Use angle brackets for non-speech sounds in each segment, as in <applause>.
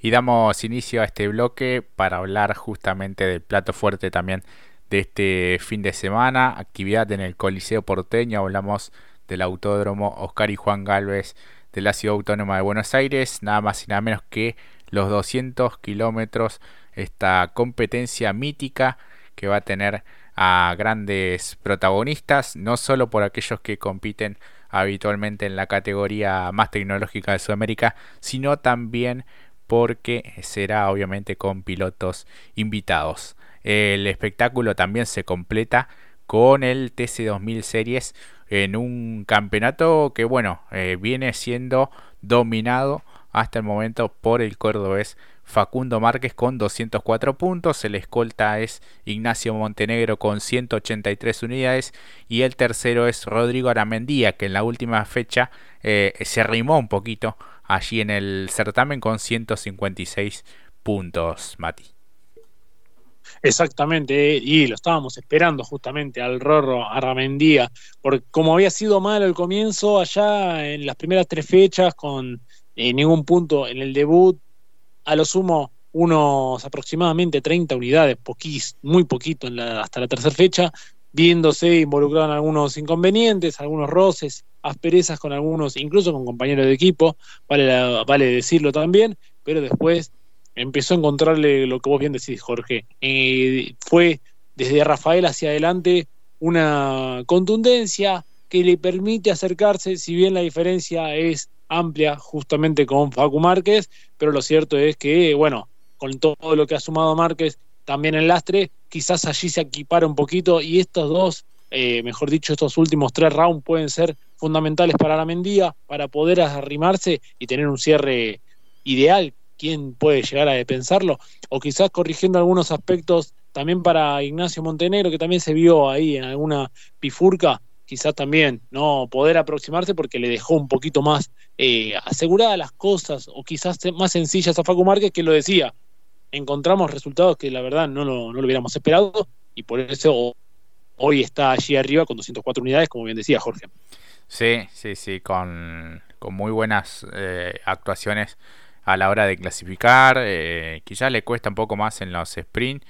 Y damos inicio a este bloque para hablar justamente del plato fuerte también de este fin de semana. Actividad en el Coliseo Porteño. Hablamos del Autódromo Oscar y Juan Galvez de la Ciudad Autónoma de Buenos Aires. Nada más y nada menos que los 200 kilómetros. Esta competencia mítica que va a tener a grandes protagonistas. No solo por aquellos que compiten habitualmente en la categoría más tecnológica de Sudamérica, sino también porque será obviamente con pilotos invitados. El espectáculo también se completa con el TC2000 Series en un campeonato que bueno, eh, viene siendo dominado hasta el momento por el cordobés Facundo Márquez con 204 puntos, el escolta es Ignacio Montenegro con 183 unidades y el tercero es Rodrigo Aramendía que en la última fecha eh, se arrimó un poquito allí en el certamen con 156 puntos, Mati. Exactamente, y lo estábamos esperando justamente al Rorro Arramendía, porque como había sido malo el comienzo allá en las primeras tres fechas, con eh, ningún punto en el debut, a lo sumo unos aproximadamente 30 unidades, poquís, muy poquito hasta la tercera fecha, viéndose involucrado en algunos inconvenientes, algunos roces, asperezas con algunos, incluso con compañeros de equipo, vale, vale decirlo también, pero después empezó a encontrarle lo que vos bien decís, Jorge. Eh, fue desde Rafael hacia adelante una contundencia que le permite acercarse, si bien la diferencia es amplia justamente con Facu Márquez, pero lo cierto es que, bueno, con todo lo que ha sumado Márquez, también el lastre, quizás allí se equipara un poquito y estos dos, eh, mejor dicho, estos últimos tres rounds pueden ser fundamentales para la Mendía, para poder arrimarse y tener un cierre ideal. Quién puede llegar a pensarlo, o quizás corrigiendo algunos aspectos también para Ignacio Montenegro, que también se vio ahí en alguna pifurca, quizás también no poder aproximarse porque le dejó un poquito más eh, aseguradas las cosas, o quizás más sencillas a Facu Márquez, que lo decía, encontramos resultados que la verdad no lo, no lo hubiéramos esperado, y por eso hoy está allí arriba con 204 unidades, como bien decía Jorge. Sí, sí, sí, con, con muy buenas eh, actuaciones a la hora de clasificar. Eh, quizás le cuesta un poco más en los sprint,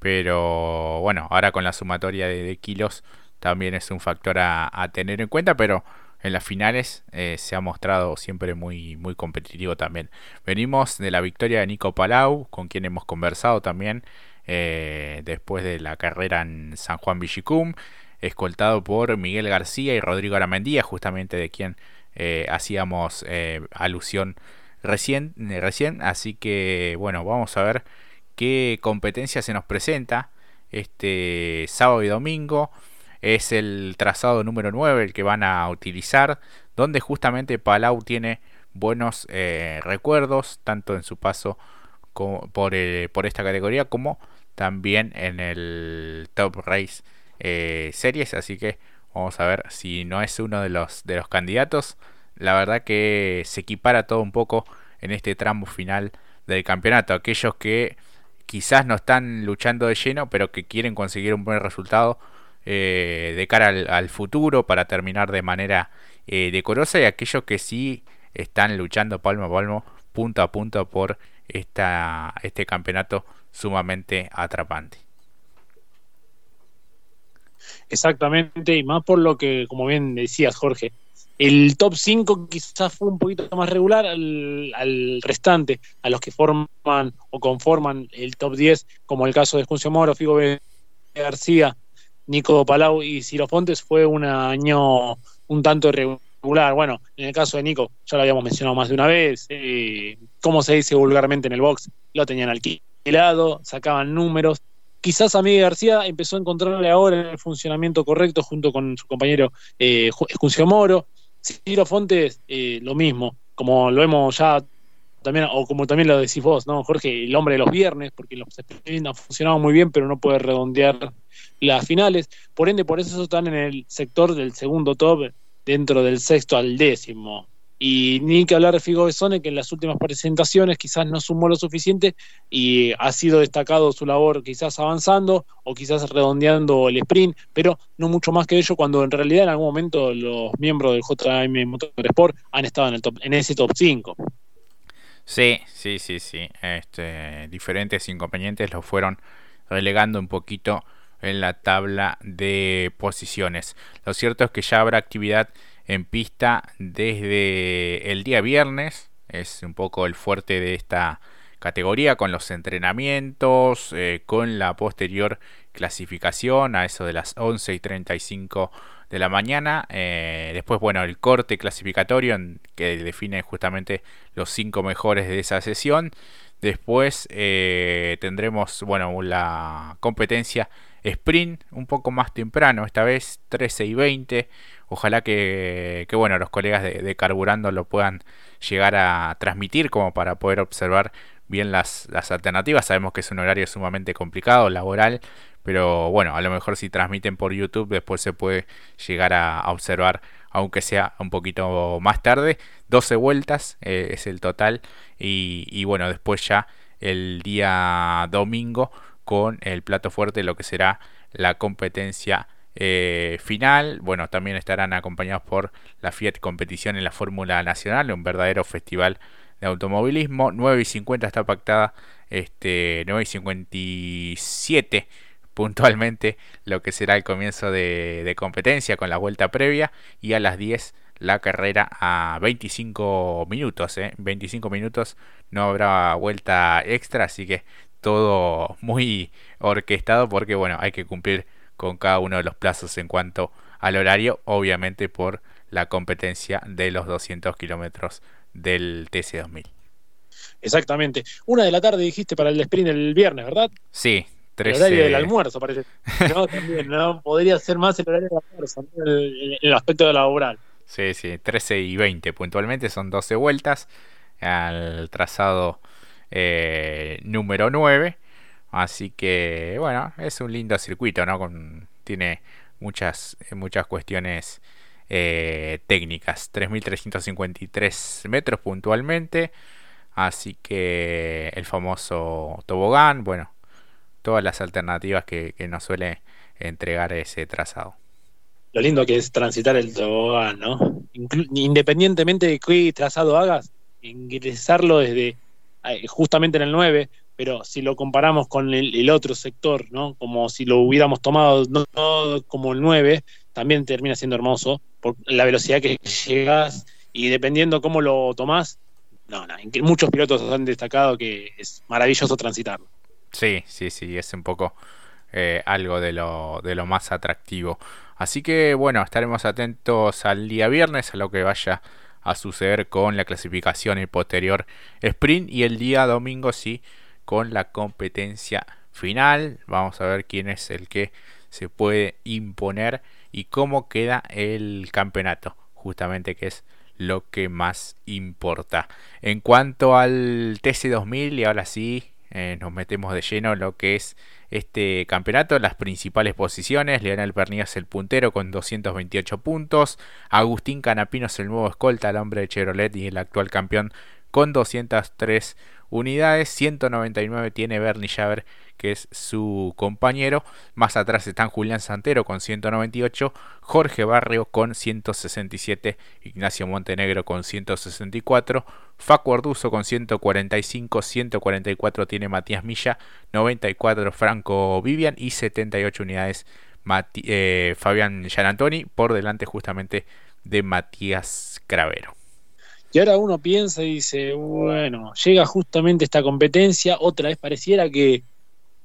pero bueno, ahora con la sumatoria de, kilos también es un factor a, tener en cuenta, pero en las finales eh, se ha mostrado siempre muy, competitivo también. Venimos de la victoria de Nico Palau, con quien hemos conversado también eh, después de la carrera en San Juan Villicum, escoltado por Miguel García y Rodrigo Aramendía, justamente de quien hacíamos alusión recién, eh, recién, así que bueno, vamos a ver qué competencia se nos presenta este sábado y domingo. Es el trazado número 9 el que van a utilizar, donde justamente Palau tiene buenos eh, recuerdos, tanto en su paso por, eh, por, esta categoría como también en el Top Race Series, así que vamos a ver si no es uno de los, de los candidatos la verdad que se equipara todo un poco en este tramo final del campeonato. Aquellos que quizás no están luchando de lleno, pero que quieren conseguir un buen resultado eh, de cara al, futuro para terminar de manera eh, decorosa y aquellos que sí están luchando palmo a palmo, punto a punto por esta, este campeonato sumamente atrapante. Exactamente, y más por lo que, como bien decías, Jorge, el top 5 quizás fue un poquito más regular al, restante, a los que forman o conforman el top 10, como el caso de Juncio Moro, Figo García, Nico Palau y Ciro Fontes, fue un año un tanto irregular. Bueno, en el caso de Nico, ya lo habíamos mencionado más de una vez, eh, como se dice vulgarmente en el box, lo tenían alquilado, sacaban números. Quizás a García empezó a encontrarle ahora el funcionamiento correcto junto con su compañero eh, Moro. Ciro Fontes, eh, lo mismo, como lo hemos ya también, o como también lo decís vos, ¿no, Jorge? El hombre de los viernes, porque los sprint han funcionado muy bien, pero no puede redondear las finales. Por ende, por eso están en el sector del segundo top, dentro del sexto al décimo. Y ni que hablar de Figo Besone, que en las últimas presentaciones quizás no sumó lo suficiente y ha sido destacado su labor quizás avanzando o quizás redondeando el sprint, pero no mucho más que ello cuando en realidad en algún momento los miembros del JM Motorsport han estado en, el top, en ese top 5. Sí, sí, sí, sí. Este, diferentes inconvenientes lo fueron relegando un poquito en la tabla de posiciones. Lo cierto es que ya habrá actividad en pista desde el día viernes. Es un poco el fuerte de esta categoría con los entrenamientos, eh, con la posterior clasificación a eso de las 11 y 35 de la mañana. Eh, después, bueno, el corte clasificatorio que define justamente los cinco mejores de esa sesión. Después eh, tendremos, bueno, la competencia sprint un poco más temprano, esta vez 13 y 20. Ojalá que, bueno, los colegas de, Carburando lo puedan llegar a transmitir como para poder observar bien las, las alternativas. Sabemos que es un horario sumamente complicado, laboral, pero bueno, a lo mejor si transmiten por YouTube después se puede llegar a, observar, aunque sea un poquito más tarde. 12 vueltas eh, es el total y, bueno, después ya el día domingo con el plato fuerte, lo que será la competencia eh, final. Bueno, también estarán acompañados por la Fiat Competición en la Fórmula Nacional, un verdadero festival de automovilismo. 9 y 50 está pactada, este, 9 y 57 puntualmente lo que será el comienzo de, competencia con la vuelta previa y a las 10 la carrera a 25 minutos. ¿eh? 25 minutos no habrá vuelta extra, así que todo muy orquestado porque bueno, hay que cumplir con cada uno de los plazos en cuanto al horario, obviamente por la competencia de los 200 kilómetros del TC2000. Exactamente. Una de la tarde dijiste para el sprint el viernes, ¿verdad? Sí, el horario del almuerzo, parece. <laughs> No, también, ¿no? Podría ser más el horario del almuerzo, el, el, aspecto de laboral. Sí, sí, 13 y 20 puntualmente, son 12 vueltas al trazado eh, número 9. Así que, bueno, es un lindo circuito, ¿no? Con, tiene muchas, muchas cuestiones eh, técnicas. 3.353 metros puntualmente. Así que el famoso tobogán, bueno, todas las alternativas que, nos suele entregar ese trazado. Lo lindo que es transitar el tobogán, ¿no? independientemente de qué trazado hagas, ingresarlo desde eh, justamente en el 9, pero si lo comparamos con el, otro sector, ¿no? Como si lo hubiéramos tomado como el 9, también termina siendo hermoso por la velocidad que llegas y dependiendo cómo lo tomás, no, no, muchos pilotos han destacado que es maravilloso transitarlo. Sí, sí, sí, es un poco eh, algo de lo, de lo más atractivo. Así que bueno, estaremos atentos al día viernes a lo que vaya a suceder con la clasificación y posterior sprint y el día domingo sí con la competencia final. Vamos a ver quién es el que se puede imponer y cómo queda el campeonato, justamente que es lo que más importa. En cuanto al TC2000 y ahora sí eh, nos metemos de lleno en lo que es este campeonato. Las principales posiciones, Leonel Pernías el puntero con 228 puntos, Agustín Canapino es el nuevo escolta, el hombre de Chevrolet y el actual campeón con 203 unidades, 199 tiene Bernie Javer que es su compañero. Más atrás están Julián Santero con 198, Jorge Barrio con 167, Ignacio Montenegro con 164, Facu Arduzo con 145, 144 tiene Matías Milla, 94 Franco Vivian y 78 unidades eh, Fabián Gianantoni por delante justamente de Matías Cravero. Y ahora uno piensa y dice, bueno, llega justamente esta competencia, otra vez pareciera que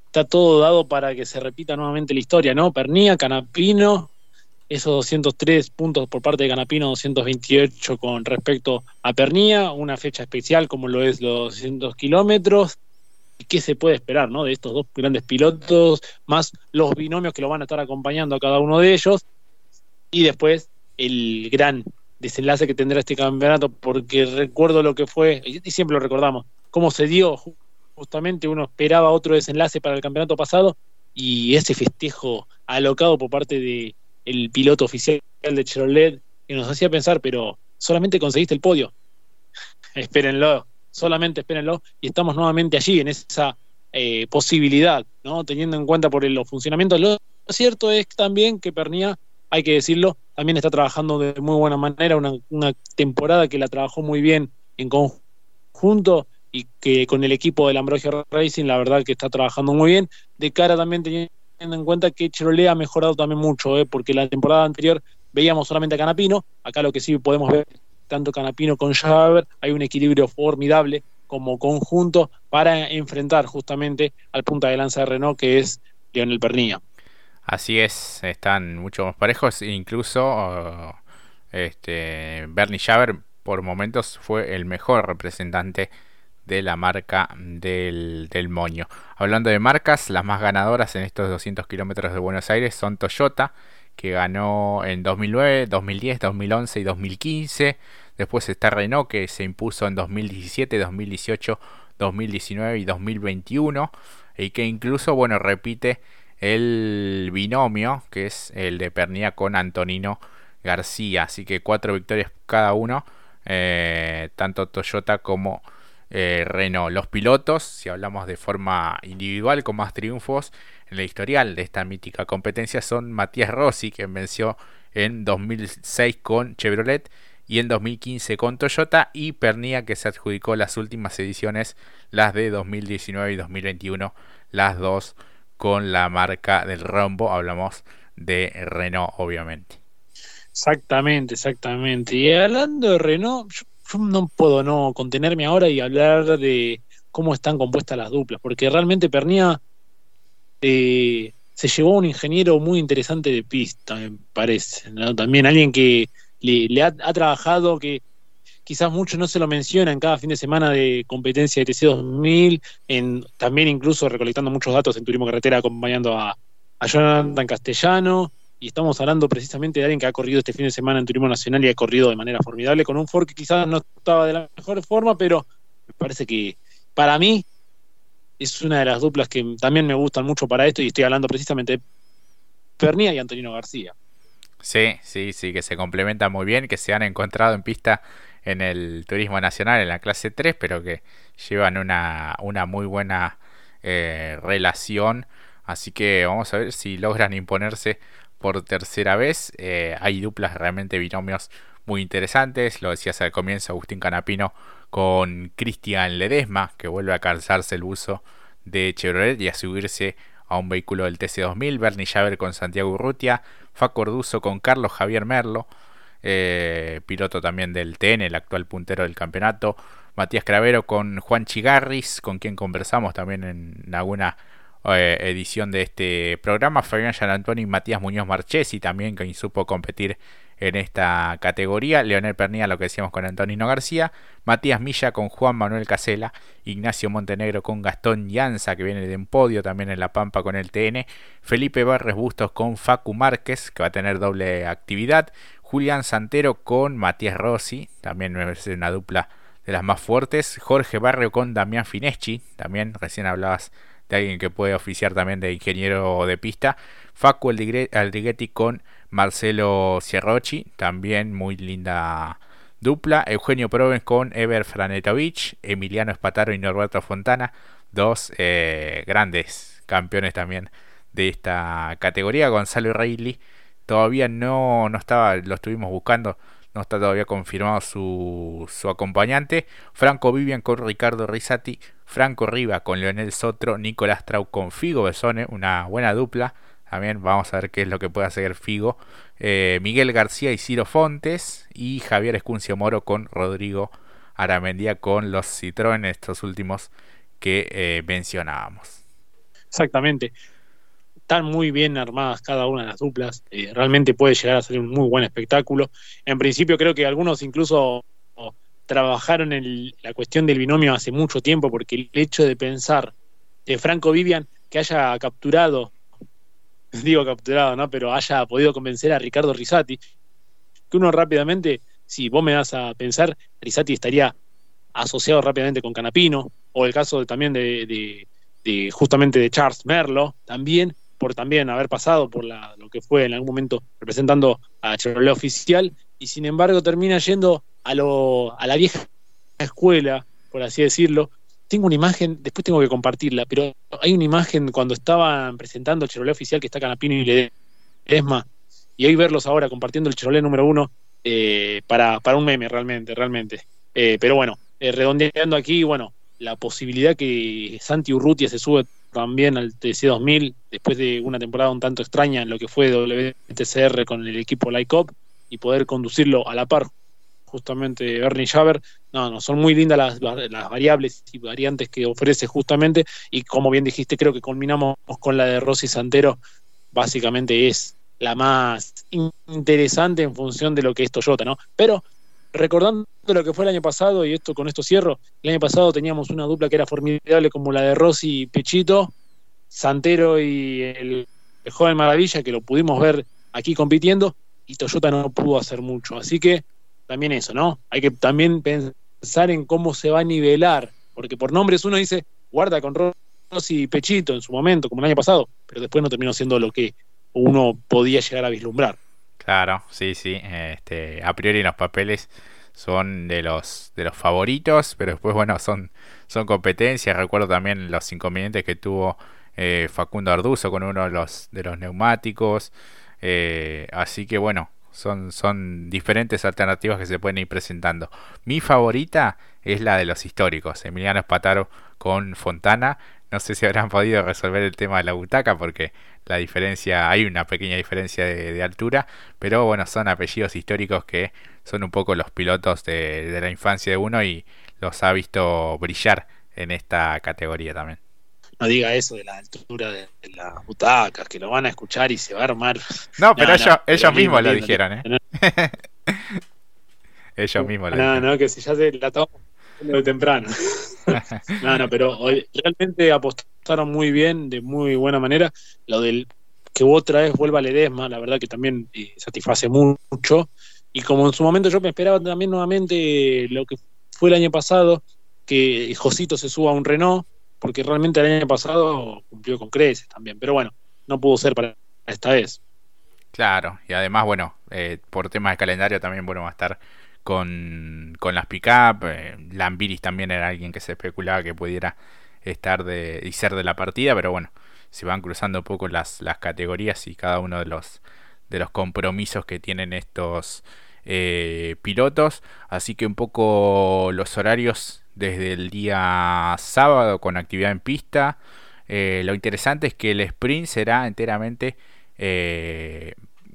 está todo dado para que se repita nuevamente la historia, ¿no? Pernía, Canapino, esos 203 puntos por parte de Canapino, 228 con respecto a Pernía, una fecha especial como lo es los 200 kilómetros. ¿Qué se puede esperar, ¿no? De estos dos grandes pilotos, más los binomios que lo van a estar acompañando a cada uno de ellos. Y después el gran desenlace que tendrá este campeonato, porque recuerdo lo que fue, y siempre lo recordamos, cómo se dio justamente uno esperaba otro desenlace para el campeonato pasado y ese festejo alocado por parte del el piloto oficial de Chevrolet que nos hacía pensar, pero solamente conseguiste el podio. <laughs> espérenlo, solamente espérenlo y estamos nuevamente allí en esa eh, posibilidad, ¿no? Teniendo en cuenta por el funcionamiento. Lo cierto es también que Pernía, hay que decirlo, también está trabajando de muy buena manera, una, temporada que la trabajó muy bien en conjunto y que con el equipo del Ambrosio Racing la verdad que está trabajando muy bien, de cara también teniendo en cuenta que Chevrolet ha mejorado también mucho, ¿eh? porque la temporada anterior veíamos solamente a Canapino, acá lo que sí podemos ver, tanto Canapino con Javer, hay un equilibrio formidable como conjunto para enfrentar justamente al punta de lanza de Renault que es Lionel Pernilla. Así es, están mucho más parejos, incluso este, Bernie Javer por momentos fue el mejor representante de la marca del, del, moño. Hablando de marcas, las más ganadoras en estos 200 kilómetros de Buenos Aires son Toyota, que ganó en 2009, 2010, 2011 y 2015. Después está Renault, que se impuso en 2017, 2018, 2019 y 2021. Y que incluso, bueno, repite el binomio, que es el de Pernilla con Antonino García. Así que cuatro victorias cada uno, eh, tanto Toyota como eh, Renault. Los pilotos, si hablamos de forma individual con más triunfos en la historial de esta mítica competencia, son Matías Rossi, que venció en 2006 con Chevrolet y en 2015 con Toyota, y Pernilla, que se adjudicó las últimas ediciones, las de 2019 y 2021, las dos con la marca del rombo. Hablamos de Renault, obviamente. Exactamente, exactamente. Y hablando de Renault, yo no puedo no contenerme ahora y hablar de cómo están compuestas las duplas, porque realmente Pernía eh, se llevó un ingeniero muy interesante de pista, me parece. También alguien que le, ha, trabajado, que quizás mucho no se lo menciona en cada fin de semana de competencia de TC2000, en, también incluso recolectando muchos datos en Turismo Carretera, acompañando a, a Jonathan Castellano y estamos hablando precisamente de alguien que ha corrido este fin de semana en Turismo Nacional y ha corrido de manera formidable con un Ford que quizás no estaba de la mejor forma, pero me parece que para mí es una de las duplas que también me gustan mucho para esto y estoy hablando precisamente de Pernía y Antonino García. Sí, sí, sí, que se complementan muy bien, que se han encontrado en pista en el Turismo Nacional en la clase 3, pero que llevan una, una muy buena eh, relación. Así que vamos a ver si logran imponerse por tercera vez. Eh, hay duplas realmente binomios muy interesantes. Lo decías al comienzo, Agustín Canapino con Cristian Ledesma, que vuelve a calzarse el uso de Chevrolet y a subirse a un vehículo del TC2000. Bernie Javer con Santiago Urrutia. Facorduso con Carlos Javier Merlo. Eh, piloto también del TN, el actual puntero del campeonato. Matías Cravero con Juan Chigarris, con quien conversamos también en alguna eh, edición de este programa. Fabián Gianantoni y Matías Muñoz Marchesi también, que supo competir en esta categoría. Leonel Pernía, lo que decíamos con Antonino García. Matías Milla con Juan Manuel Casela. Ignacio Montenegro con Gastón Llanza, que viene de un podio también en La Pampa con el TN. Felipe Barres Bustos con Facu Márquez, que va a tener doble actividad. Julián Santero con Matías Rossi, también es una dupla de las más fuertes. Jorge Barrio con Damián Fineschi, también recién hablabas de alguien que puede oficiar también de ingeniero de pista. Facu Aldriguetti con Marcelo Cierrochi, también muy linda dupla. Eugenio Provence con Ever Franetovich, Emiliano Espataro y Norberto Fontana, dos eh, grandes campeones también de esta categoría. Gonzalo Reilly todavía no, no estaba, lo estuvimos buscando, no está todavía confirmado su, su acompañante. Franco Vivian con Ricardo Risati, Franco Riva con Leonel Sotro, Nicolás Trau con Figo Besone, una buena dupla. También vamos a ver qué es lo que puede hacer Figo. Eh, Miguel García y Ciro Fontes. Y Javier Escuncio Moro con Rodrigo Aramendía con los Citroën, estos últimos que eh, mencionábamos. Exactamente. Están muy bien armadas cada una de las duplas. Eh, realmente puede llegar a ser un muy buen espectáculo. En principio creo que algunos incluso trabajaron en la cuestión del binomio hace mucho tiempo, porque el hecho de pensar de Franco Vivian que haya capturado, <laughs> digo capturado, ¿no? Pero haya podido convencer a Ricardo Risati, que uno rápidamente, si vos me das a pensar, Risati estaría asociado rápidamente con Canapino, o el caso también de, de, justamente de Charles Merlo, también por también haber pasado por la, lo que fue en algún momento representando a Chevrolet oficial, y sin embargo termina yendo a, lo, a la vieja escuela, por así decirlo. Tengo una imagen, después tengo que compartirla, pero hay una imagen cuando estaban presentando el Chevrolet oficial que está Canapino y Ledesma, y hoy verlos ahora compartiendo el Chevrolet número uno eh, para, un meme realmente, realmente. Eh, pero bueno, eh, redondeando aquí, bueno, la posibilidad que Santi Urrutia se sube también al TC2000 después de una temporada un tanto extraña en lo que fue WTCR con el equipo Lycop y poder conducirlo a la par justamente Bernie Javer. No, no, son muy lindas las, las, variables y variantes que ofrece justamente y como bien dijiste, creo que culminamos con la de Rossi Santero, básicamente es la más interesante en función de lo que es Toyota, ¿no? Pero recordando lo que fue el año pasado, y esto con esto cierro, el año pasado teníamos una dupla que era formidable como la de Rossi y Pechito, Santero y el, joven Maravilla, que lo pudimos ver aquí compitiendo, y Toyota no pudo hacer mucho. Así que también eso, ¿no? Hay que también pensar en cómo se va a nivelar, porque por nombres uno dice, guarda con Rossi y Pechito en su momento, como el año pasado, pero después no terminó siendo lo que uno podía llegar a vislumbrar. Claro, sí, sí. Este, a priori los papeles son de los de los favoritos, pero después bueno son son competencias. Recuerdo también los inconvenientes que tuvo eh, Facundo Arduzo con uno de los de los neumáticos. Eh, así que bueno, son, son diferentes alternativas que se pueden ir presentando. Mi favorita es la de los históricos, Emiliano Espataro con Fontana. No sé si habrán podido resolver el tema de la butaca porque la diferencia, hay una pequeña diferencia de, altura, pero bueno, son apellidos históricos que son un poco los pilotos de, la infancia de uno y los ha visto brillar en esta categoría también. No diga eso de la altura de, las butacas, que lo van a escuchar y se va a armar. No, pero ellos, <laughs> ellos mismos lo dijeron, ¿eh? ellos mismos lo dijeron. No, no, que si ya se la tomamos de temprano. <laughs> no, no, pero hoy realmente apostaron muy bien, de muy buena manera. Lo del que otra vez vuelva Ledesma, la verdad que también eh, satisface mucho. Y como en su momento yo me esperaba también nuevamente lo que fue el año pasado, que Josito se suba a un Renault, porque realmente el año pasado cumplió con creces también. Pero bueno, no pudo ser para esta vez. Claro, y además, bueno, eh, por temas de calendario también, bueno, va a estar con, con las pick-up. Eh, Lambiris también era alguien que se especulaba que pudiera estar de, y ser de la partida, pero bueno, se van cruzando un poco las, las categorías y cada uno de los, de los compromisos que tienen estos eh, pilotos. Así que un poco los horarios desde el día sábado con actividad en pista. Eh, lo interesante es que el sprint será enteramente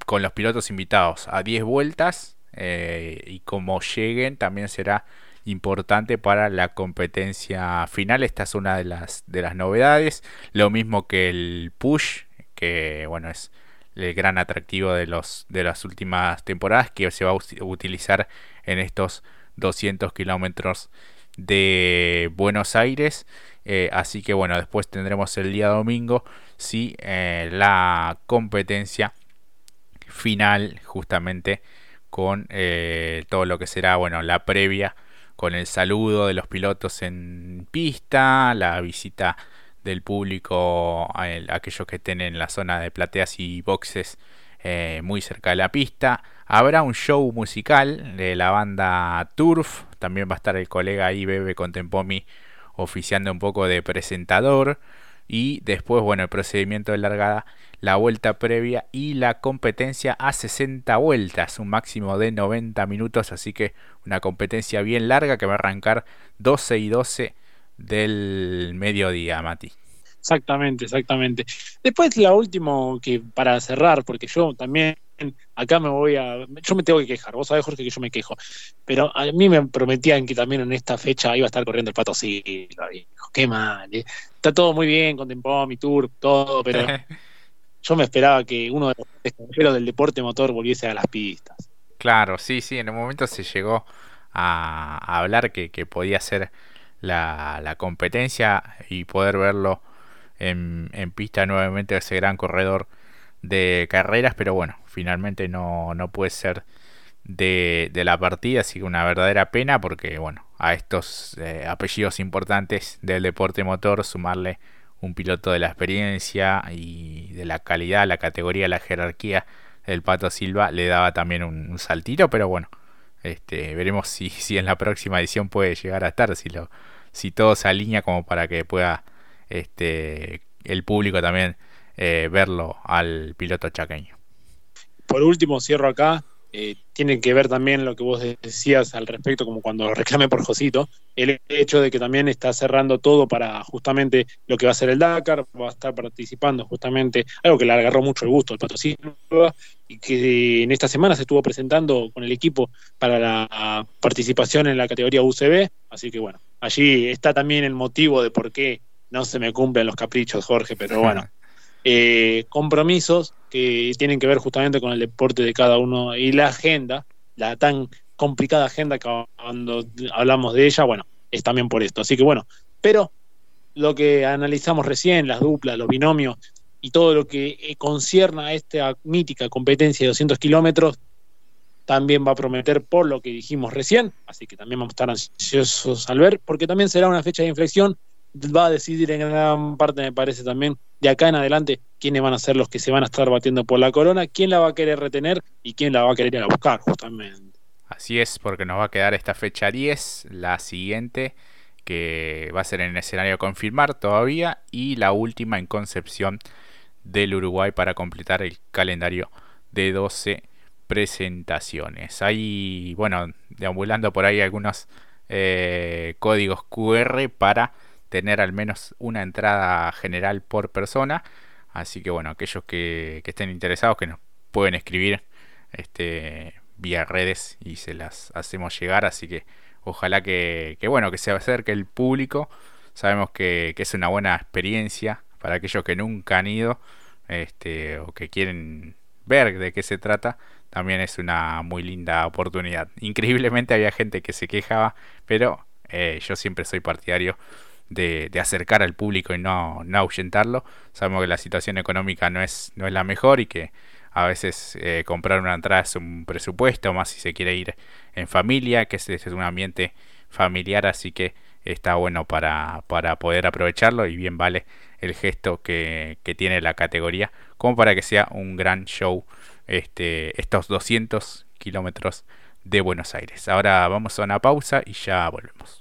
con los pilotos invitados a 10 vueltas eh, y como lleguen también será importante para la competencia final. Esta es una de las, de las novedades. Lo mismo que el push, que bueno es el gran atractivo de, los, de las últimas temporadas que se va a utilizar en estos 200 kilómetros de Buenos Aires. Eh, así que bueno, después tendremos el día domingo si eh, la competencia final justamente con eh, todo lo que será, bueno, la previa, con el saludo de los pilotos en pista, la visita del público a, aquellos que estén en la zona de plateas y boxes eh, muy cerca de la pista. Habrá un show musical de la banda Turf, también va a estar el colega ahí, Contempomi, oficiando un poco de presentador. Y después, bueno, el procedimiento de largada la vuelta previa y la competencia a 60 vueltas, un máximo de 90 minutos, así que una competencia bien larga que va a arrancar 12 y 12 del mediodía, Mati. Exactamente, exactamente. Después la última que para cerrar, porque yo también acá me voy a, yo me tengo que quejar, vos sabés Jorge que yo me quejo, pero a mí me prometían que también en esta fecha iba a estar corriendo el Pato Silva, qué mal, eh. está todo muy bien con mi Tour, todo, pero <laughs> yo me esperaba que uno de los extranjeros del deporte motor volviese a las pistas. Claro, sí, sí, en un momento se llegó a, hablar que, podía ser la, competencia y poder verlo en, pista nuevamente ese gran corredor de carreras, pero bueno, finalmente no, no puede ser de, la partida, así que una verdadera pena porque bueno, a estos eh, apellidos importantes del deporte motor sumarle un piloto de la experiencia y de la calidad, la categoría, la jerarquía del Pato Silva le daba también un, saltito, pero bueno, este, veremos <laughs> si, en la próxima edición puede llegar a estar, si todo se alinea como para que pueda este, el público también eh, verlo al piloto chaqueño. Por último, cierro acá eh, tiene que ver también lo que vos decías al respecto, como cuando reclamé por Josito, el hecho de que también está cerrando todo para justamente lo que va a ser el Dakar, va a estar participando justamente, algo que le agarró mucho el gusto, el patrocinio, y que en esta semana se estuvo presentando con el equipo para la participación en la categoría UCB, así que bueno, allí está también el motivo de por qué no se me cumplen los caprichos, Jorge, pero bueno. <laughs> Eh, compromisos que tienen que ver justamente con el deporte de cada uno y la agenda, la tan complicada agenda que cuando hablamos de ella, bueno, es también por esto. Así que bueno, pero lo que analizamos recién, las duplas, los binomios y todo lo que eh, concierne a esta mítica competencia de 200 kilómetros, también va a prometer por lo que dijimos recién, así que también vamos a estar ansiosos al ver, porque también será una fecha de inflexión va a decidir en gran parte, me parece también, de acá en adelante, quiénes van a ser los que se van a estar batiendo por la corona, quién la va a querer retener y quién la va a querer ir a buscar, justamente. Así es, porque nos va a quedar esta fecha 10, la siguiente, que va a ser en el escenario confirmar todavía, y la última en Concepción del Uruguay para completar el calendario de 12 presentaciones. Hay, bueno, deambulando por ahí algunos eh, códigos QR para tener al menos una entrada general por persona. Así que bueno, aquellos que, estén interesados que nos pueden escribir este, vía redes y se las hacemos llegar. Así que ojalá que, bueno, que se acerque el público. Sabemos que, es una buena experiencia para aquellos que nunca han ido este, o que quieren ver de qué se trata. También es una muy linda oportunidad. Increíblemente había gente que se quejaba, pero eh, yo siempre soy partidario de, acercar al público y no, no ahuyentarlo. Sabemos que la situación económica no es, no es la mejor y que a veces eh, comprar una entrada es un presupuesto, más si se quiere ir en familia, que es, es un ambiente familiar, así que está bueno para, para poder aprovecharlo y bien vale el gesto que, que, tiene la categoría como para que sea un gran show este, estos 200 kilómetros de Buenos Aires. Ahora vamos a una pausa y ya volvemos.